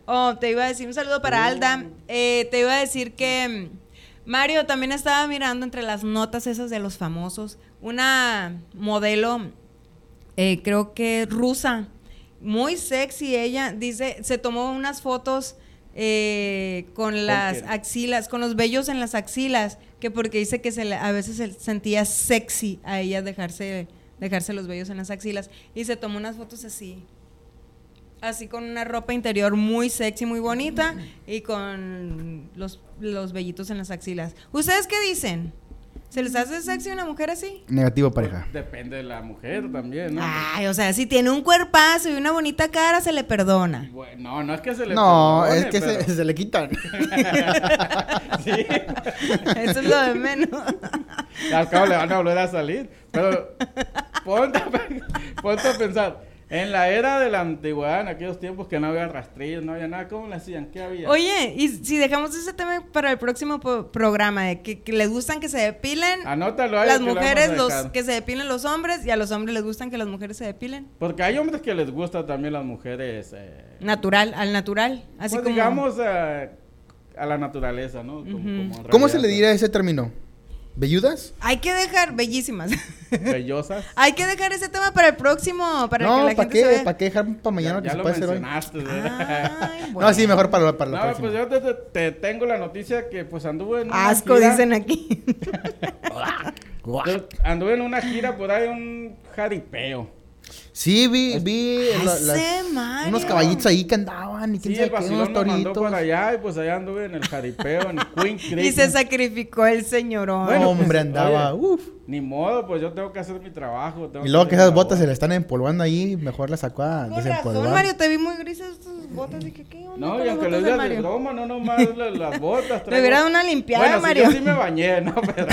Oh, te iba a decir un saludo para Alda. Eh, te iba a decir que mm, Mario también estaba mirando entre las notas esas de los famosos una modelo, eh, creo que rusa, muy sexy ella. Dice, se tomó unas fotos eh, con las axilas, con los vellos en las axilas, que porque dice que se le- a veces se sentía sexy a ella dejarse dejarse los vellos en las axilas y se tomó unas fotos así así con una ropa interior muy sexy, muy bonita y con los, los vellitos en las axilas. ¿Ustedes qué dicen? ¿Se les hace sexy una mujer así? Negativo, pareja. Depende de la mujer también, ¿no? Ay, o sea, si tiene un cuerpazo y una bonita cara, se le perdona. Bueno, no, no es que se le No, perdone, es que se, pero- se le quitan. sí, Eso es lo de menos. al cabo le van a volver a salir. Pero ponte, a ponte a pensar. En la era de la antigüedad, en aquellos tiempos que no había rastrillos, no había nada, ¿cómo le hacían? ¿Qué había? Oye, y si dejamos ese tema para el próximo programa, de que, que les gustan que se depilen Anótalo ahí. las que lo mujeres, los dejar. que se depilen los hombres, y a los hombres les gustan que las mujeres se depilen. Porque hay hombres que les gusta también las mujeres. eh, Natural, al natural. Así pues como. digamos eh, a la naturaleza, ¿no? Como- como en ¿Cómo se le diría ese término? ¿Velludas? Hay que dejar, bellísimas. Bellosas. Hay que dejar ese tema para el próximo, para que no, la ¿para gente se qué? ¿Para qué dejar para mañana ya que ya se lo puede hacer hoy? No, sí, mejor para, para la No, próxima. pues yo te, te- te tengo la noticia que pues anduve en una Asco, gira- dicen aquí. yo anduve en una gira por ahí, un jaripeo. Sí, vi, vi la- sí, las- unos caballitos ahí que andaban y quién Sí, el sabe qué, unos nos mandó toritos. para allá y pues allá anduve en el jaripeo, en Queen Creek. Y se sacrificó el señorón. Bueno, Hombre, pues, andaba, oye, uf. Ni modo, pues yo tengo que hacer mi trabajo. tengo Y luego que esas botas se le están empolvando ahí, mejor las sacó a razón, desempolvar. Mario, te vi muy grises tus botas. Dije, ¿qué onda No, y las aunque lo digas de broma, no nomás la- las botas. Me hubiera dado una limpiada, bueno, sí, Mario. yo sí me bañé, ¿no? Pero...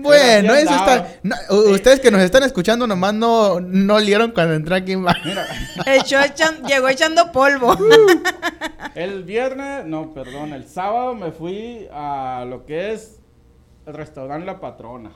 Bueno, eso andaba. está. no, ustedes que nos están escuchando nomás no, no olieron cuando entré aquí. Mira, Echó echan- llegó echando polvo. el viernes, no, perdón, el sábado me fui a lo que es el restaurante La Patrona.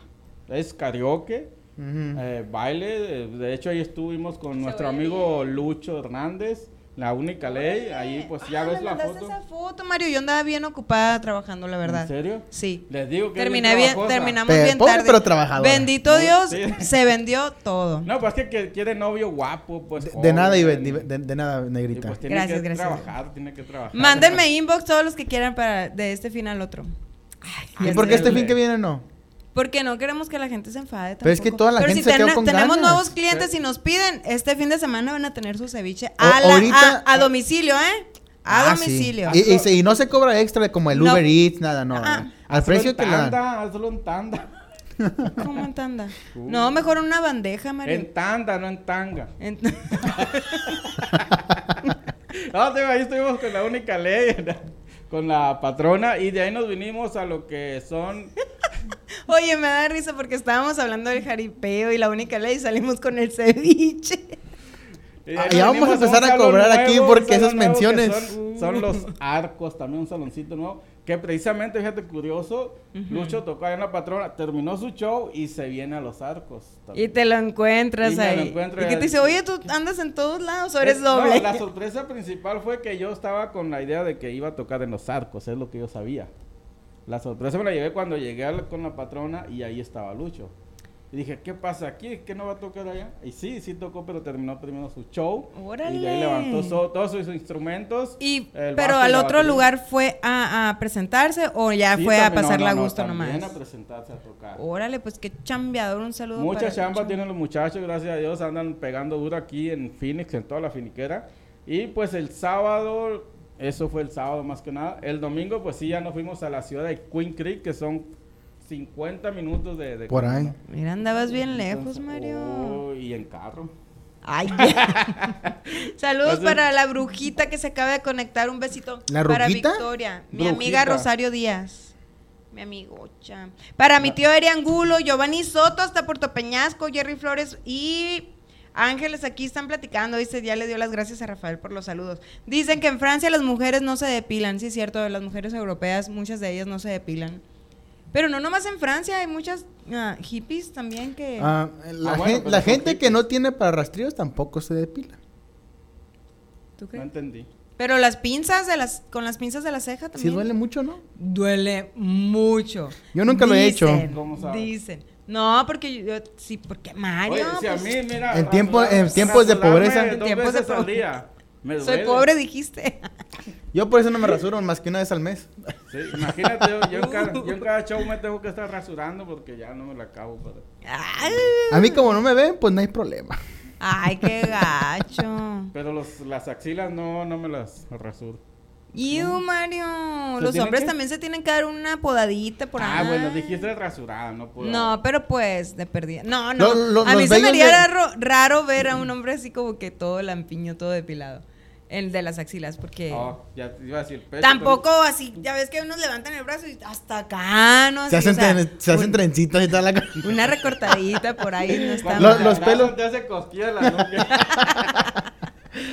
Es karaoke, eh, baile. De, de hecho, ahí estuvimos con nuestro amigo Lucho Hernández, la única ley. Ahí, pues ya Ah, ves me la foto. esa foto, Mario. Yo andaba bien ocupada trabajando, la verdad. ¿En serio? Sí. Les digo que Terminé bien, terminamos bien pobre, tarde. pero trabajadora. Bendito Dios, sí. se vendió todo. No, pues es que, quiere novio guapo, pues. De, de nada, y- de, de- nada, y, negrita. pues tiene Gracias, que gracias. trabajar, tiene que trabajar. Mándenme inbox todos los que quieran para de este fin al otro. ¿Y ya por qué este fin que viene no? Porque no queremos que la gente se enfade. Pero es que tampoco. toda la Pero gente si se quedó con tenemos ganas. nuevos clientes y nos piden, este fin de semana van a tener su ceviche O- a, la- ahorita- a, a domicilio, ¿eh? A Ah, sí. domicilio. Y, y se- y no se cobra extra como el No. Uber Eats, nada, no. Ah. Al Hazlo precio que tanda, hazlo en tanda. ¿Cómo en tanda? No, mejor una bandeja, Mario. En tanda, no en tanga. En- No, te ahí estuvimos con la única ley, con la patrona, y de ahí nos vinimos a lo que son. Oye, me da risa porque estábamos hablando del jaripeo y la única ley y salimos con el ceviche. y de Ah, ya nos vamos a empezar a cobrar aquí porque esas menciones. Son, son los arcos, también un saloncito nuevo. Que precisamente, fíjate, curioso, Lucho tocó ahí en la patrona, terminó su show y se viene a los arcos. Y te lo encuentras Y lo ahí. encuentro y que te dice, oye, tú andas en todos lados o eres Es- doble. No, la sorpresa principal fue que yo estaba con la idea de que iba a tocar en los arcos, es lo que yo sabía. La sorpresa me la llevé cuando llegué a la- con la patrona y ahí estaba Lucho. Y dije, ¿qué pasa aquí? ¿Qué no va a tocar allá? Y sí, sí tocó, pero terminó primero su show. Y de Órale. ahí levantó so- todos sus instrumentos. Y, pero y al la otro batería. lugar fue a, a presentarse o ya Sí, fue a también- no, pasarla no, a no, gusto también nomás. a presentarse a tocar. Órale, pues qué chambeador, un saludo. Mucha chamba tienen los muchachos, gracias a Dios, andan pegando duro aquí en Phoenix, en toda la finiquera. Y pues el sábado, eso fue el sábado más que nada. El domingo, pues sí, ya nos fuimos a la ciudad de Queen Creek, que son 50 minutos de... de Por ahí. Mira, andabas bien lejos, Mario. oh, y en carro. Ay. Saludos Entonces- para la brujita que se acaba de conectar. Un besito ¿La para? Victoria, mi Brujita. amiga Rosario Díaz. Mi amigocha. Para mi tío Eri Angulo, Giovanni Soto, hasta Puerto Peñasco, Jerry Flores y Ángeles aquí están platicando. Dice, ya le dio las gracias a Rafael por los saludos. Dicen que en Francia las mujeres no se depilan. Sí, es cierto, las mujeres europeas, muchas de ellas no se depilan. Pero no nomás en Francia, hay muchas ah, hippies también que... Ah, la Ah, bueno, gen- pero la son gente que no tiene para rastrillos tampoco se depila. ¿Tú No crees? entendí. Pero las pinzas de las con las pinzas de la ceja Sí también. duele mucho, ¿no? Duele mucho. Yo nunca lo he hecho. ¿Cómo sabes? Dicen. No, porque yo, sí, porque Mario. Oye, si a pues, mí, mira... En tiempo- rasurarme- en tiempos de pobreza. En tiempos de pobreza. soy pobre, dijiste. Yo por eso no me rasuro más que una vez al mes. Sí, imagínate, yo, yo en cada, yo en cada show me tengo que estar rasurando porque ya no me la acabo. A mí como no me ven, pues no hay problema. Ay, qué gacho. Pero los, las axilas no, no me las rasuro. Iu, Mario. ¿Se Los hombres que? también se tienen que dar una podadita por ahí. Ah, bueno, dijiste rasurada, no puedo. No, pero pues, de perdida. No, no. Lo- lo- a mí los se me haría de- raro, raro ver a un hombre así como que todo lampiño, todo depilado. El de las axilas, porque... Oh, ya te iba a decir pecho. Tampoco así, ya ves que unos levantan el brazo y hasta acá, ¿no? Se Así, hacen, o sea, tren- se hacen un- trencitas y tal. la- Una recortadita por ahí no está Cuando Lo- mal. los te pelos- Te hace cosquilla la nuca.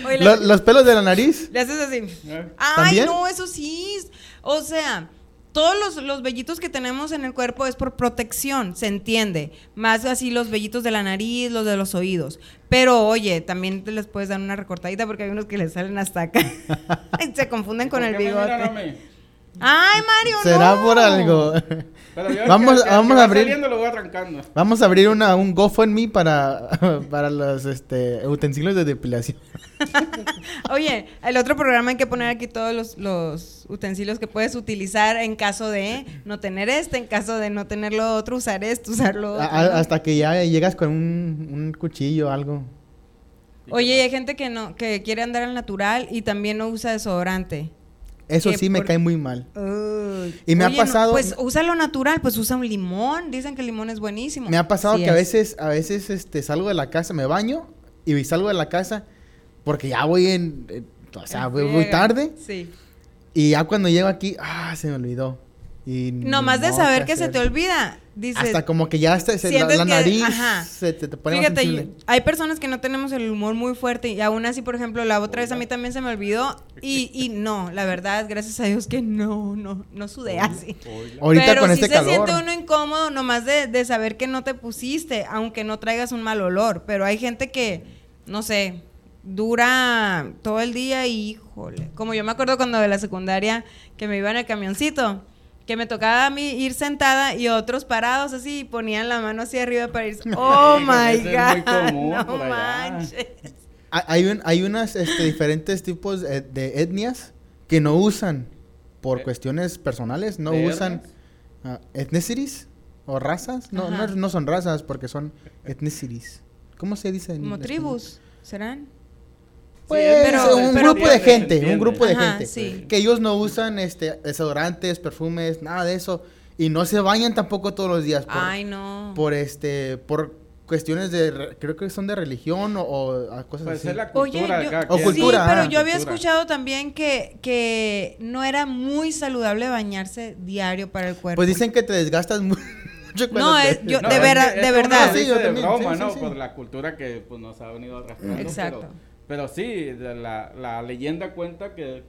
Oye, le, Lo- los pelos de la nariz. le haces así. ¿Eh? Ay, ¿También? no, eso sí. O sea, todos los, los vellitos que tenemos en el cuerpo es por protección, se entiende. Más así los vellitos de la nariz, los de los oídos. Pero oye, también te les puedes dar una recortadita porque hay unos que les salen hasta acá. y se confunden con ¿Por el bigote. mí? Ay, Mario, Será no. por algo. Pero yo Vamos- que- que- vamos que a abrir- saliendo lo voy arrancando. Vamos a abrir una, un GoFundMe para, para los este, utensilios de depilación. Oye, el otro programa hay que poner aquí todos los, los utensilios que puedes utilizar en caso de no tener este, en caso de no tener lo otro, usar esto, usar lo otro. A- a- ¿no? hasta que ya llegas con un, un cuchillo o algo. Oye, hay gente que no, que quiere andar al natural y también no usa desodorante. Eso sí me por- cae muy mal. Uy. Y me ha no, pasado- pues usa lo natural, pues usa un limón. Dicen que el limón es buenísimo. Me ha pasado Sí que a es. veces, a veces este, salgo de la casa, me baño y salgo de la casa porque ya voy en, eh, o sea, voy, voy tarde Sí. y ya cuando llego aquí, ah, se me olvidó. Y Nomás de modo saber que se te olvida. Dices, Hasta como que ya se, se- la, sientes la que- nariz ajá. se te, te pone más Fíjate, sensible. hay personas que no tenemos el humor muy fuerte y aún así, por ejemplo, la otra vez a mí también se me olvidó y, y no, la verdad, gracias a Dios que no, no, no sudé así. Ahorita Pero con sí este se calor. siente uno incómodo nomás de, de saber que no te pusiste, aunque no traigas un mal olor. Pero hay gente que, no sé, dura todo el día y híjole. Como yo me acuerdo cuando de la secundaria que me iba en el camioncito, que me tocaba a mí ir sentada y otros parados así y ponían la mano hacia arriba para ir. Oh my Ese es muy god. común no manches. Hay- Hay, un, hay unas este, diferentes tipos de, de etnias que no usan por Eh, cuestiones personales, no ¿de usan etnias? ah, ethnicities o razas. No, no, no son razas porque son ethnicities. ¿Cómo se dice? en Como español? tribus, ¿serán? Pues pero- un pero- grupo de gente, un grupo de Ajá, gente. sí. Que ellos no usan este desodorantes, perfumes, nada de eso. Y no se bañan tampoco todos los días. Por, Ay, no. por este, por cuestiones de, re- creo que son de religión o, cosas Pues así. es la Oye, cultura de yo- cada O quien. cultura, sí, pero ah, yo había cultura. escuchado también que, que no era muy saludable bañarse diario para el cuerpo. Pues dicen que te desgastas mu- mucho No, es- yo- No, de es vera- de es verdad. Sí, yo también, sí, ¿no? sí, sí. Por la cultura que pues, nos ha venido arrastrando. Exacto. Pero, pero sí, de la, la leyenda cuenta que,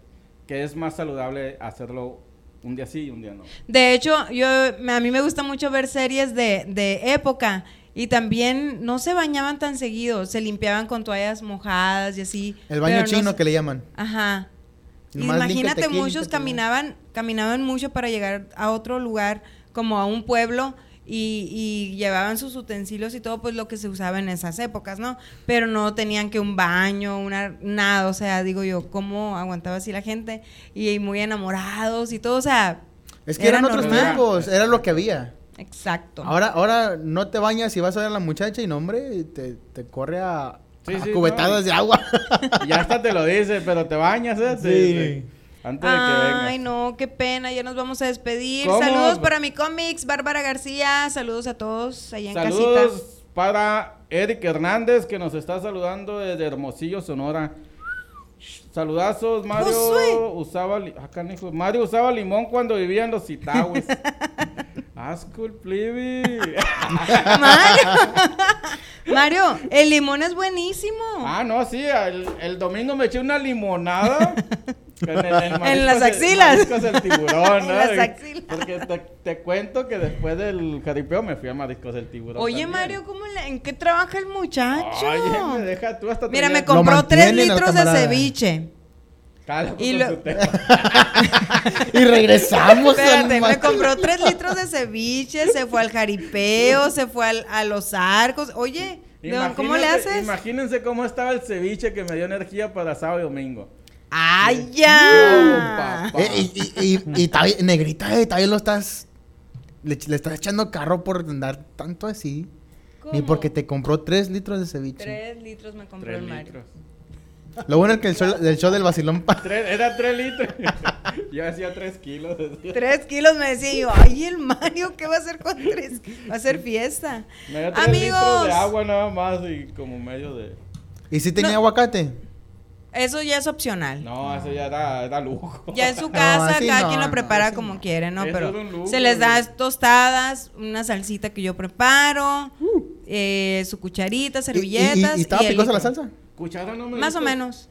que es más saludable hacerlo un día sí y un día no. De hecho, yo me- a mí me gusta mucho ver series de, de época y también no se bañaban tan seguido, se limpiaban con toallas mojadas y así. El baño no chino se- que le llaman. Ajá. Nomás imagínate, aquí, muchos caminaban, caminaban mucho para llegar a otro lugar, como a un pueblo, y, y llevaban sus utensilios y todo, pues lo que se usaba en esas épocas, ¿no? Pero no tenían que un baño, una, nada, o sea, digo yo, ¿cómo aguantaba así la gente? Y muy enamorados y todo, o sea... Es que era eran otros normal. tiempos, era lo que había. Exacto. Ahora, ahora no te bañas y vas a ver a la muchacha y no, hombre, te, te corre a, Sí, a sí, cubetadas de agua. Y hasta te lo dice, pero te bañas, ¿eh? Sí, Sí. Antes de que vengas. Ay, no, qué pena, ya nos vamos a despedir. ¿Cómo? Saludos para mi cómics, Bárbara García, saludos a todos allá en casita. Saludos para Eric Hernández que nos está saludando desde Hermosillo, Sonora. Saludazos, Mario usaba ah, Mario usaba limón cuando vivía en los Citahues. Asco el plebe. Mario. Mario, el limón es buenísimo. ah, no, sí, el, el domingo me eché una limonada. En, el- el En las mariscos- axilas. del tiburón, En ¿no? las axilas. Porque te, te cuento que después del jaripeo me fui a mariscos del tiburón. Oye, también. Mario, ¿cómo le- ¿en qué trabaja el muchacho? Oye, me deja tú hasta Mira, me compró tres litros de ceviche. Y con lo- su tema. y regresamos. Espérate, me compró tres litros de ceviche, se fue al jaripeo, se fue al- a los arcos. Oye, ¿de dónde- ¿cómo le haces? Imagínense cómo estaba el ceviche que me dio energía para sábado y domingo. ¡Ay, ya! Eh, y, y, y, negrita, eh, todavía lo estás. Le, le estás echando carro por andar tanto así. Ni ¿Cómo? porque te compró tres litros de ceviche. Tres litros me compró Tres el Mario. litros. Lo bueno es que el show, del show del vacilón pa- Tres- era tres litros. Yo hacía tres kilos. Tres kilos me decía yo, ay, el Mario, ¿qué va a hacer con tres? Va a hacer fiesta. Me dio tres litros Amigos, de agua nada más y como medio de... ¿Y si tenía No. aguacate? eso ya es opcional. No, eso ya era, era lujo. Ya en su casa, cada no, quien lo prepara como no. quiere, ¿no? Eso Pero es un lujo, se les da tostadas, una salsita que yo preparo, eh, su cucharita, ¿Y, y, servilletas. y, y estaba el picosa la salsa? Cuchara no me Más o menos.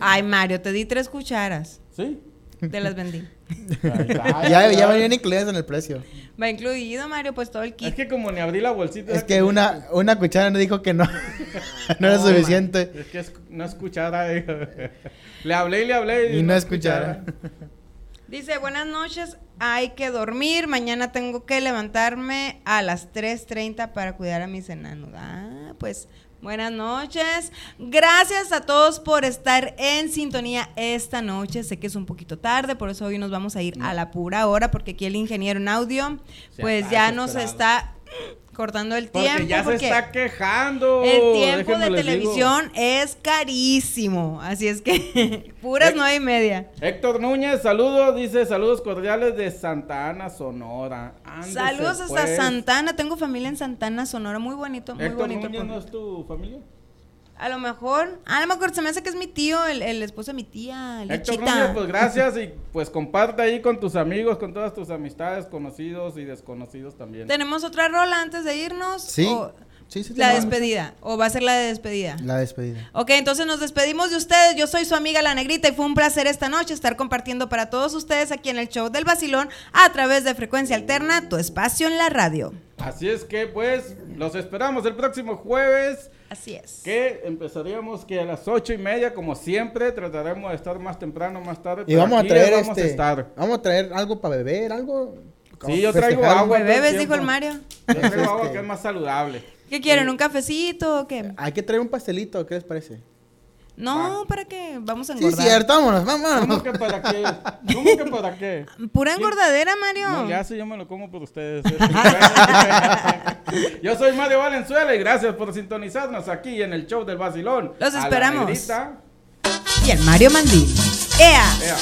Ay, Mario, te di tres cucharas. Sí. Te las vendí. Ya, ya venían incluidas en el precio. Va incluido, Mario, pues todo el Es kit. que como ni abrí la bolsita. Es que una, una cuchara me dijo que no. no era No, suficiente. Es que es- no es cuchara. hijo. Le hablé y le hablé. Y no es cuchara. Dice, buenas noches, hay que dormir, mañana tengo que levantarme a las 3.30 para cuidar a mis enanos. Ah, pues Buenas noches. Gracias a todos por estar en sintonía esta noche. Sé que es un poquito tarde, por eso hoy nos vamos a ir a la pura hora, porque aquí el ingeniero en audio, pues ya nos está cortando el Porque tiempo. ya se está quejando. el tiempo déjenme de digo. televisión es carísimo. Así es que puras Eh, nueve y media. Héctor Núñez, saludos, dice saludos cordiales de Santa Ana, Sonora. Ándese, Saludos hasta pues. Santana. Tengo familia en Santana, Sonora. Muy bonito, muy Héctor bonito. Núñez no es tu familia. A lo mejor, a lo mejor se me hace que es mi tío, el, el esposo de mi tía, Héctor. Núñez, pues gracias y pues comparte ahí con tus amigos, con todas tus amistades, conocidos y desconocidos también. ¿Tenemos otra rola antes de irnos? Sí. ¿O Sí, sí, la despedida. ¿O va a ser la de despedida? La despedida. Ok, entonces nos despedimos de ustedes. Yo soy su amiga La Negrita y fue un placer esta noche estar compartiendo para todos ustedes aquí en el show del Basilón a través de Frecuencia Alterna, tu espacio en la radio. Así es que pues los esperamos el próximo jueves. Así es. Que empezaríamos que a las ocho y media, como siempre, trataremos de estar más temprano, más tarde. Y vamos a traer vamos este. a estar. Vamos a traer algo para beber, algo. Sí, yo traigo festejar. agua. el dijo el. Mario. Yo traigo agua que es más saludable. ¿Qué quieren? ¿Un cafecito o qué? Hay que traer un pastelito, ¿qué les parece? No, ¿para qué? Vamos a Sí, engordar. cierto, vámonos, ¿Cómo vámonos. que para qué? ¿Cómo que para qué? Pura engordadera, Mario. No le hace, yo me lo como por ustedes. yo soy Mario Valenzuela y gracias por sintonizarnos aquí en el show del Vacilón. Los A la esperamos. negrita. Y el Mario Mandil. ¡Ea! Ea.